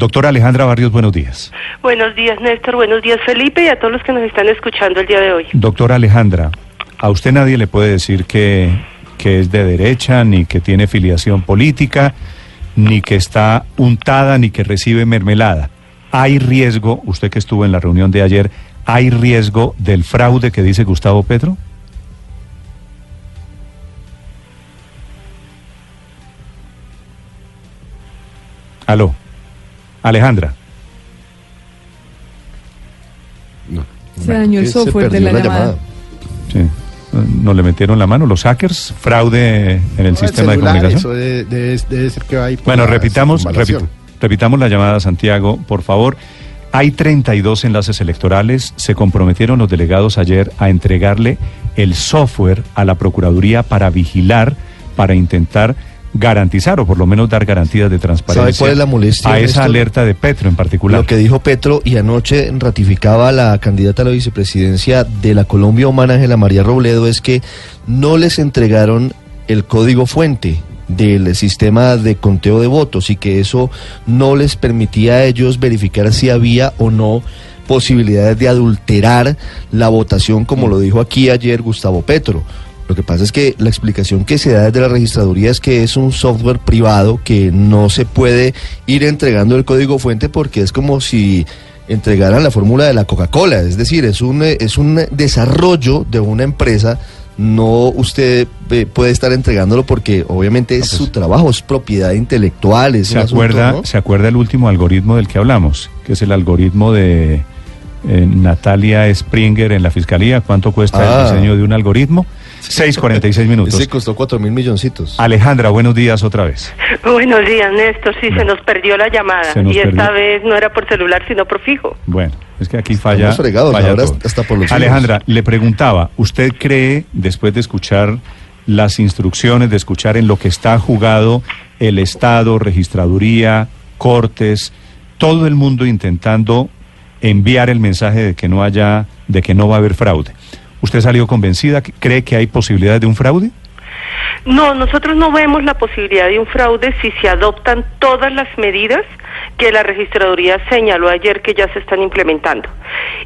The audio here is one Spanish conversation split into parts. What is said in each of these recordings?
Doctora Alejandra Barrios, buenos días. Buenos días, Néstor. Buenos días, Felipe, y a todos los que nos están escuchando el día de hoy. Doctora Alejandra, a usted nadie le puede decir que, que es de derecha, ni que tiene filiación política, ni que está untada, ni que recibe mermelada. ¿Hay riesgo, usted que estuvo en la reunión de ayer, hay riesgo del fraude que dice Gustavo Petro? Aló. Alejandra. Se dañó el software de la, llamada. Sí. ¿No le metieron la mano los hackers? ¿Fraude en el No, sistema de celular, comunicación? Eso debe, debe- debe ser que va ahí por Bueno, la repitamos, repit- repitamos la llamada, Santiago, por favor. Hay 32 enlaces electorales. Se comprometieron los delegados ayer a entregarle el software a la Procuraduría para vigilar, para intentar garantizar o por lo menos dar garantías de transparencia ¿Sabe cuál es la molestia, a esa Néstor? alerta de Petro en particular. Lo que dijo Petro y anoche ratificaba la candidata a la vicepresidencia de la Colombia Humana, Ángela María Robledo, es que no les entregaron el código fuente del sistema de conteo de votos y que eso no les permitía a ellos verificar si había o no posibilidades de adulterar la votación, como lo dijo aquí ayer Gustavo Petro. Lo que pasa es que la explicación que se da desde la registraduría es que es un software privado que no se puede ir entregando el código fuente porque es como si entregaran la fórmula de la Coca-Cola, es decir, es un eh, es un desarrollo de una empresa, no usted eh, puede estar entregándolo porque obviamente es su trabajo, es propiedad intelectual, es ¿Se un asunto, acuerda, ¿no? ¿Se acuerda el último algoritmo del que hablamos? Que es el algoritmo de eh, Natalia Springer en la fiscalía. ¿Cuánto cuesta Ah. el diseño de un algoritmo? 6.46 minutos. Ese costó cuatro mil milloncitos. Alejandra, buenos días otra vez. Buenos días, Néstor. Sí, se nos perdió la llamada. Se nos Y esta vez no era por celular, sino por fijo. Bueno, es que aquí falla. Fregados, falla ahora todo. hasta por los Alejandra, le preguntaba, ¿usted cree, después de escuchar las instrucciones, de escuchar en lo que está jugado el Estado, registraduría, cortes, todo el mundo intentando enviar el mensaje de que no haya, de que no va a haber fraude? ¿Usted salió convencida? ¿Cree que hay posibilidades de un fraude? No, nosotros no vemos la posibilidad de un fraude si se adoptan todas las medidas que la registraduría señaló ayer que ya se están implementando.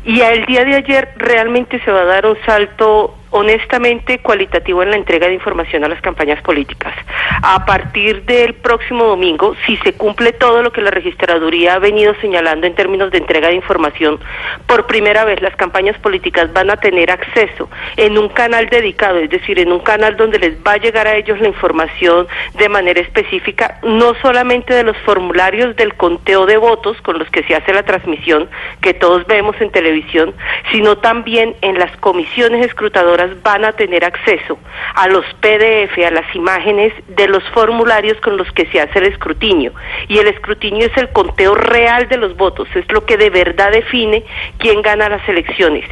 Y el día de ayer realmente se va a dar un salto honestamente cualitativo en la entrega de información a las campañas políticas. A partir del próximo domingo, si se cumple todo lo que la registraduría ha venido señalando en términos de entrega de información, por primera vez las campañas políticas van a tener acceso en un canal dedicado, es decir, en un canal donde les va a llegar a ellos la información de manera específica, no solamente de los formularios del conteo de votos con los que se hace la transmisión que todos vemos en televisión, sino también en las comisiones escrutadoras van a tener acceso a los PDF, a las imágenes de los formularios con los que se hace el escrutinio. Y el escrutinio es el conteo real de los votos, es lo que de verdad define quién gana las elecciones.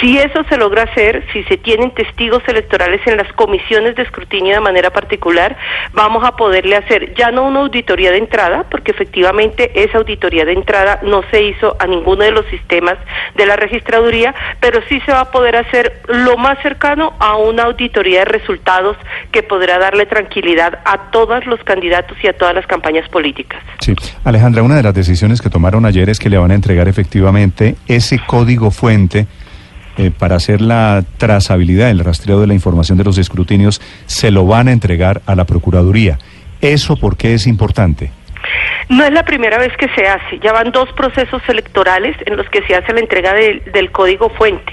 Si eso se logra hacer, si se tienen testigos electorales en las comisiones de escrutinio de manera particular, vamos a poderle hacer ya no una auditoría de entrada, porque efectivamente esa auditoría de entrada no se hizo a ninguno de los sistemas de la registraduría, pero sí se va a poder hacer lo más cercano a una auditoría de resultados que podrá darle tranquilidad a todos los candidatos y a todas las campañas políticas. Sí. Alejandra, una de las decisiones que tomaron ayer es que le van a entregar efectivamente ese código fuente eh, para hacer la trazabilidad, el rastreo de la información de los escrutinios, se lo van a entregar a la Procuraduría. ¿Eso por qué es importante? No es la primera vez que se hace, ya van dos procesos electorales en los que se hace la entrega del, código fuente.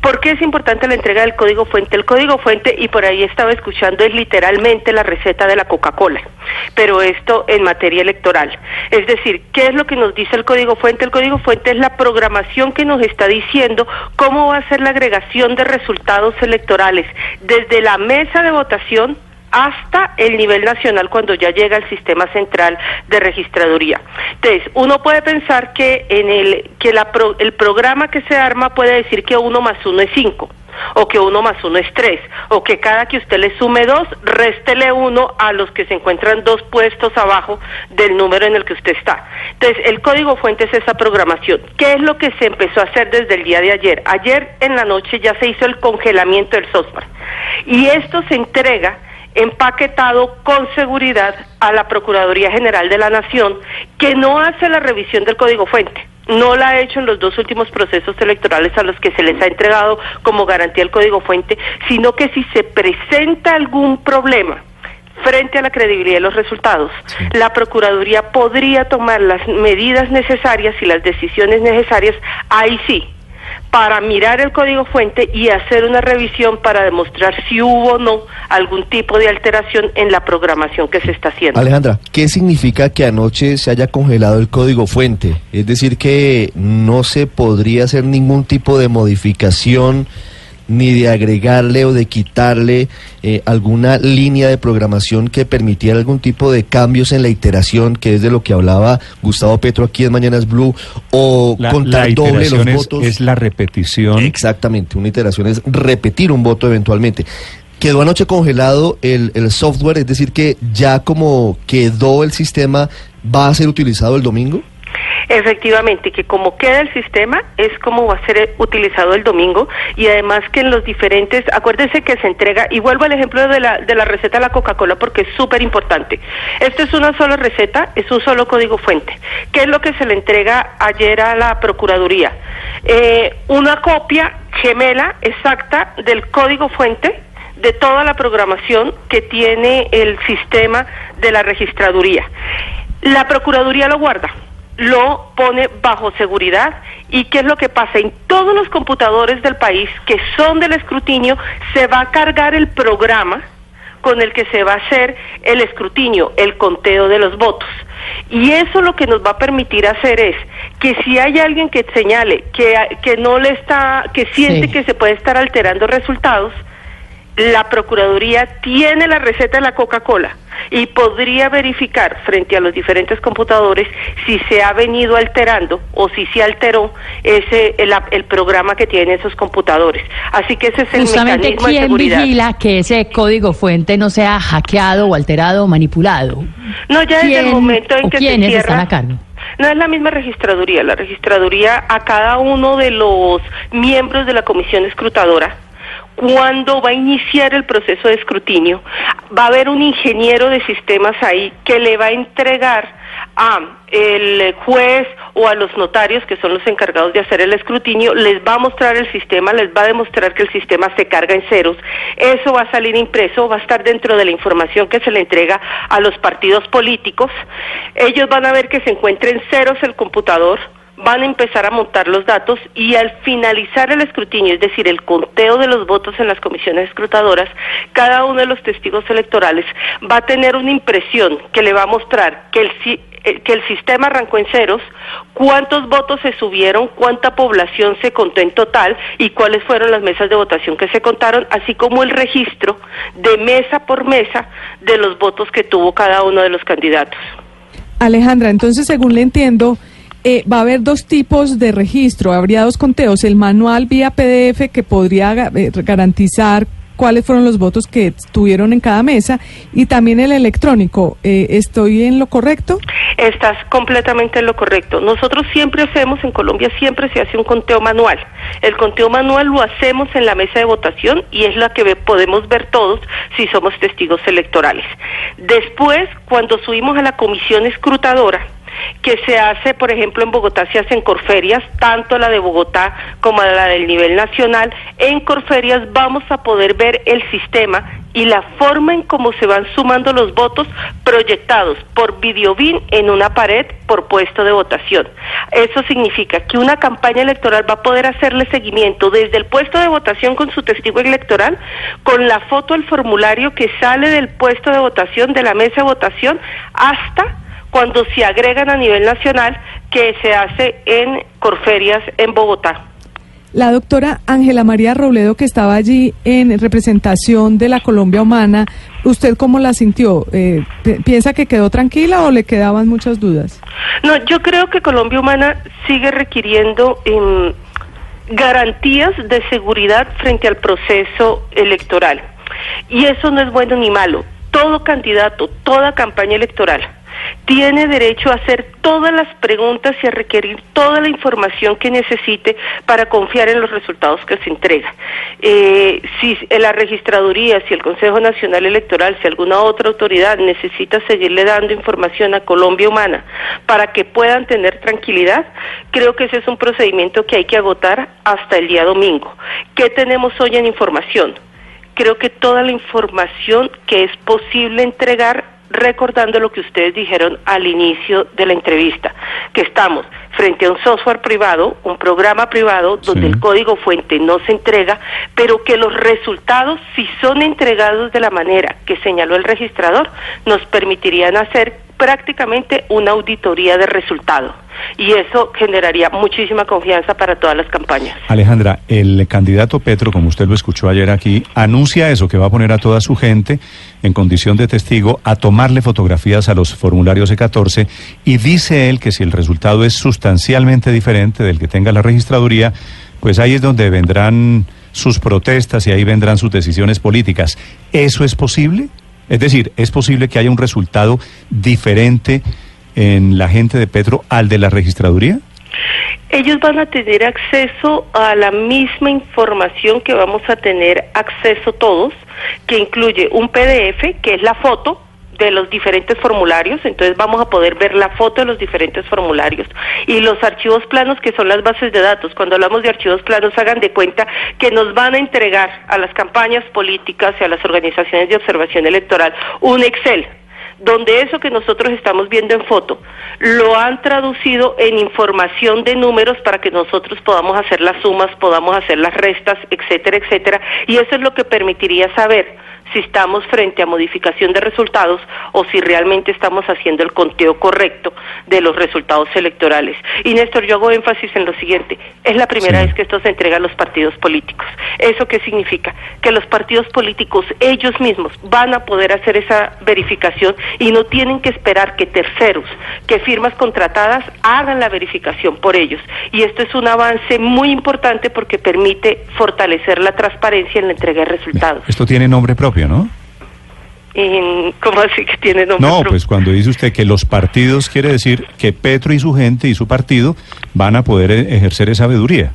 ¿Por qué es importante la entrega del código fuente? El código fuente, y por ahí estaba escuchando, es literalmente la receta de la Coca-Cola, pero esto en materia electoral. Es decir, ¿qué es lo que nos dice el código fuente? El código fuente es la programación que nos está diciendo cómo va a ser la agregación de resultados electorales desde la mesa de votación hasta el nivel nacional cuando ya llega al sistema central de registraduría. Entonces, uno puede pensar que en el que el programa que se arma puede decir que uno más uno es cinco o que uno más uno es tres, o que cada que usted le sume dos, réstele uno a los que se encuentran dos puestos abajo del número en el que usted está. Entonces, el código fuente es esa programación. ¿Qué es lo que se empezó a hacer desde el día de ayer? Ayer en la noche ya se hizo el congelamiento del software y esto se entrega empaquetado con seguridad a la Procuraduría General de la Nación, que no hace la revisión del código fuente. No la ha hecho en los dos últimos procesos electorales a los que se les ha entregado como garantía el código fuente, sino que si se presenta algún problema frente a la credibilidad de los resultados, la Procuraduría podría tomar las medidas necesarias y las decisiones necesarias, ahí sí, para mirar el código fuente y hacer una revisión para demostrar si hubo o no algún tipo de alteración en la programación que se está haciendo. Alejandra, ¿qué significa que anoche se haya congelado el código fuente? Es decir, que no se podría hacer ningún tipo de modificación ni de agregarle o de quitarle eh, alguna línea de programación que permitiera algún tipo de cambios en la iteración, que es de lo que hablaba Gustavo Petro aquí en Mañanas Blue, o contar doble los votos. Es la repetición. Exactamente, una iteración es repetir un voto eventualmente. Quedó anoche congelado el, el software, es decir, que ya como quedó el sistema, ¿va a ser utilizado el domingo? Efectivamente, que como queda el sistema es como va a ser utilizado el domingo y además que en los diferentes, acuérdese que se entrega, y vuelvo al ejemplo de la, de la receta de la Coca-Cola porque es súper importante. Esto es una sola receta, es un solo código fuente. ¿Qué es lo que se le entrega ayer a la Procuraduría? Eh, una copia gemela exacta del código fuente de toda la programación que tiene el sistema de la registraduría. La Procuraduría lo guarda lo pone bajo seguridad. Y qué es lo que pasa en todos los computadores del país que son del escrutinio se va a cargar el programa con el que se va a hacer el escrutinio, el conteo de los votos. Y eso lo que nos va a permitir hacer es que si hay alguien que señale que, que no le está, que siente que se puede estar alterando resultados, la Procuraduría tiene la receta de la Coca-Cola y podría verificar frente a los diferentes computadores si se ha venido alterando o si se alteró ese el, programa que tienen esos computadores. Así que ese es el Justamente, mecanismo ¿quién vigila que ese código fuente no sea hackeado o alterado o manipulado? No, ya desde el momento en que se cierra, están a cargo? No es la misma registraduría. La registraduría a cada uno de los miembros de la comisión escrutadora cuando va a iniciar el proceso de escrutinio, va a haber un ingeniero de sistemas ahí que le va a entregar a el juez o a los notarios que son los encargados de hacer el escrutinio, les va a mostrar el sistema, les va a demostrar que el sistema se carga en ceros, eso va a salir impreso, va a estar dentro de la información que se le entrega a los partidos políticos, ellos van a ver que se encuentra en ceros el computador, van a empezar a montar los datos y al finalizar el escrutinio, es decir, el conteo de los votos en las comisiones escrutadoras, cada uno de los testigos electorales va a tener una impresión que le va a mostrar que el, eh, que el sistema arrancó en ceros, cuántos votos se subieron, cuánta población se contó en total y cuáles fueron las mesas de votación que se contaron, así como el registro de mesa por mesa de los votos que tuvo cada uno de los candidatos. Alejandra, entonces, según le entiendo, eh, va a haber dos tipos de registro, habría dos conteos, el manual vía PDF que podría eh, garantizar cuáles fueron los votos que tuvieron en cada mesa y también el electrónico. Eh, ¿Estoy en lo correcto? Estás completamente en lo correcto. Nosotros siempre hacemos, en Colombia siempre se hace un conteo manual. El conteo manual lo hacemos en la mesa de votación y es la que podemos ver todos si somos testigos electorales. Después, cuando subimos a la comisión escrutadora, que se hace, por ejemplo, en Bogotá se hacen corferias, tanto la de Bogotá como la del nivel nacional. En corferias vamos a poder ver el sistema y la forma en cómo se van sumando los votos proyectados por videobin en una pared por puesto de votación. Eso significa que una campaña electoral va a poder hacerle seguimiento desde el puesto de votación con su testigo electoral, con la foto del formulario que sale del puesto de votación, de la mesa de votación, hasta cuando se agregan a nivel nacional que se hace en Corferias en Bogotá. La doctora Ángela María Robledo, que estaba allí en representación de la Colombia Humana, ¿usted cómo la sintió? Eh, ¿Piensa que quedó tranquila o le quedaban muchas dudas? No, yo creo que Colombia Humana sigue requiriendo em, garantías de seguridad frente al proceso electoral. Y eso no es bueno ni malo. Todo candidato, toda campaña electoral tiene derecho a hacer todas las preguntas y a requerir toda la información que necesite para confiar en los resultados que se entrega. Eh, si la registraduría, si el Consejo Nacional Electoral, si alguna otra autoridad necesita seguirle dando información a Colombia Humana para que puedan tener tranquilidad, creo que ese es un procedimiento que hay que agotar hasta el día domingo. ¿Qué tenemos hoy en información? Creo que toda la información que es posible entregar recordando lo que ustedes dijeron al inicio de la entrevista, que estamos frente a un software privado, un programa privado donde el código fuente no se entrega, pero que los resultados, si son entregados de la manera que señaló el registrador, nos permitirían hacer prácticamente una auditoría de resultados y eso generaría muchísima confianza para todas las campañas. Alejandra, el candidato Petro, como usted lo escuchó ayer aquí, anuncia eso, que va a poner a toda su gente en condición de testigo a tomarle fotografías a los formularios E14 y dice él que si el resultado es sustancialmente diferente del que tenga la registraduría, pues ahí es donde vendrán sus protestas y ahí vendrán sus decisiones políticas. ¿Eso es posible? Es decir, ¿es posible que haya un resultado diferente en la gente de Petro al de la registraduría? Ellos van a tener acceso a la misma información que vamos a tener acceso todos, que incluye un PDF, que es la foto de los diferentes formularios, entonces vamos a poder ver la foto de los diferentes formularios y los archivos planos que son las bases de datos. Cuando hablamos de archivos planos, hagan de cuenta que nos van a entregar a las campañas políticas y a las organizaciones de observación electoral un Excel donde eso que nosotros estamos viendo en foto lo han traducido en información de números para que nosotros podamos hacer las sumas, podamos hacer las restas, etcétera, etcétera, y eso es lo que permitiría saber si estamos frente a modificación de resultados o si realmente estamos haciendo el conteo correcto de los resultados electorales. Y Néstor, yo hago énfasis en lo siguiente, es la primera vez que esto se entrega a los partidos políticos. ¿Eso qué significa? Que los partidos políticos ellos mismos van a poder hacer esa verificación y no tienen que esperar que terceros, que firmas contratadas hagan la verificación por ellos. Y esto es un avance muy importante porque permite fortalecer la transparencia en la entrega de resultados. Esto tiene nombre propio. ¿No? ¿Cómo así que tiene nombre? No, pues cuando dice usted que los partidos quiere decir que Petro y su gente y su partido van a poder e-, ejercer esa veeduría.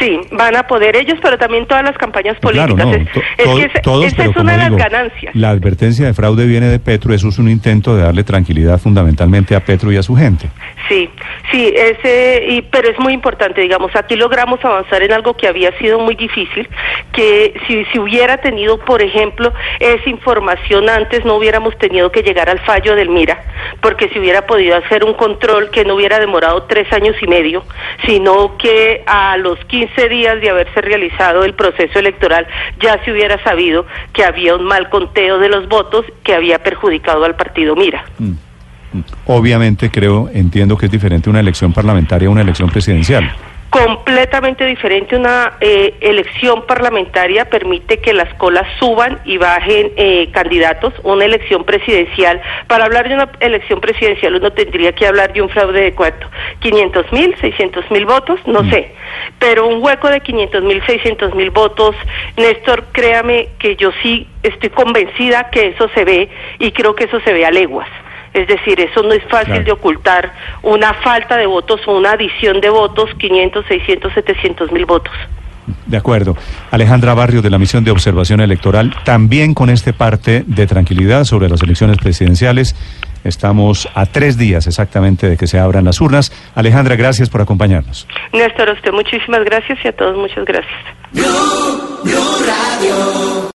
Sí, van a poder ellos, pero también todas las campañas políticas. Claro, no, es, que esa es una de las ganancias. La advertencia de fraude viene de Petro, eso es un intento de darle tranquilidad fundamentalmente a Petro y a su gente. Sí, sí, ese, y, pero es muy importante, digamos, aquí logramos avanzar en algo que había sido muy difícil, que si, si hubiera tenido, por ejemplo, esa información antes, no hubiéramos tenido que llegar al fallo del MIRA, porque si hubiera podido hacer un control que no hubiera demorado tres años y medio, sino que a los 15 días de haberse realizado el proceso electoral ya se hubiera sabido que había un mal conteo de los votos que había perjudicado al partido MIRA. Mm. Obviamente creo, entiendo que es diferente una elección parlamentaria a una elección presidencial completamente diferente. Una eh, elección parlamentaria permite que las colas suban y bajen eh, candidatos. Una elección presidencial, para hablar de una elección presidencial uno tendría que hablar de un fraude de cuánto, 500 mil, 600 mil votos, no mm. sé, pero un hueco de 500 mil, 600 mil votos, Néstor, créame que yo sí estoy convencida que eso se ve y creo que eso se ve a leguas. Es decir, eso no es fácil de ocultar una falta de votos o una adición de votos, 500, 600, 700 mil votos. De acuerdo. Alejandra Barrio de la Misión de Observación Electoral, también con este parte de tranquilidad sobre las elecciones presidenciales. Estamos a tres días exactamente de que se abran las urnas. Alejandra, gracias por acompañarnos. Néstor, a usted muchísimas gracias y a todos muchas gracias.